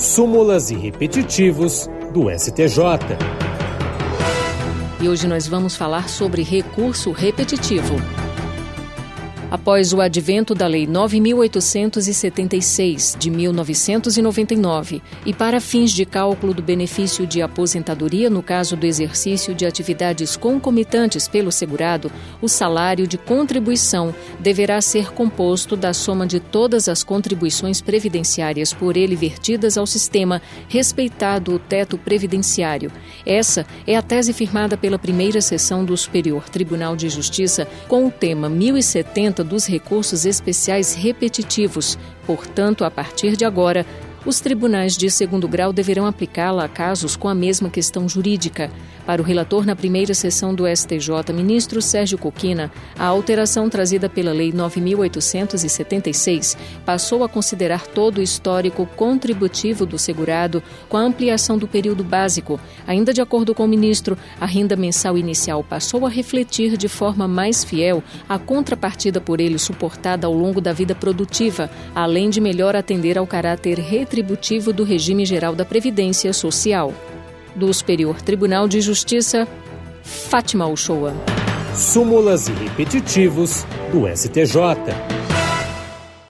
súmulas e repetitivos do STJ. E hoje nós vamos falar sobre recurso repetitivo. Após o advento da Lei 9876 de 1999 e para fins de cálculo do benefício de aposentadoria no caso do exercício de atividades concomitantes pelo segurado, o salário de contribuição deverá ser composto da soma de todas as contribuições previdenciárias por ele vertidas ao sistema, respeitado o teto previdenciário. Essa é a tese firmada pela primeira sessão do Superior Tribunal de Justiça com o tema 1070 dos recursos especiais repetitivos. Portanto, a partir de agora, os tribunais de segundo grau deverão aplicá-la a casos com a mesma questão jurídica. Para o relator na primeira sessão do STJ, ministro Sérgio Coquina, a alteração trazida pela Lei 9876 passou a considerar todo o histórico contributivo do segurado com a ampliação do período básico. Ainda de acordo com o ministro, a renda mensal inicial passou a refletir de forma mais fiel a contrapartida por ele suportada ao longo da vida produtiva, além de melhor atender ao caráter retributivo do regime geral da Previdência Social do Superior Tribunal de Justiça, Fátima Uchoa. Súmulas e repetitivos do STJ.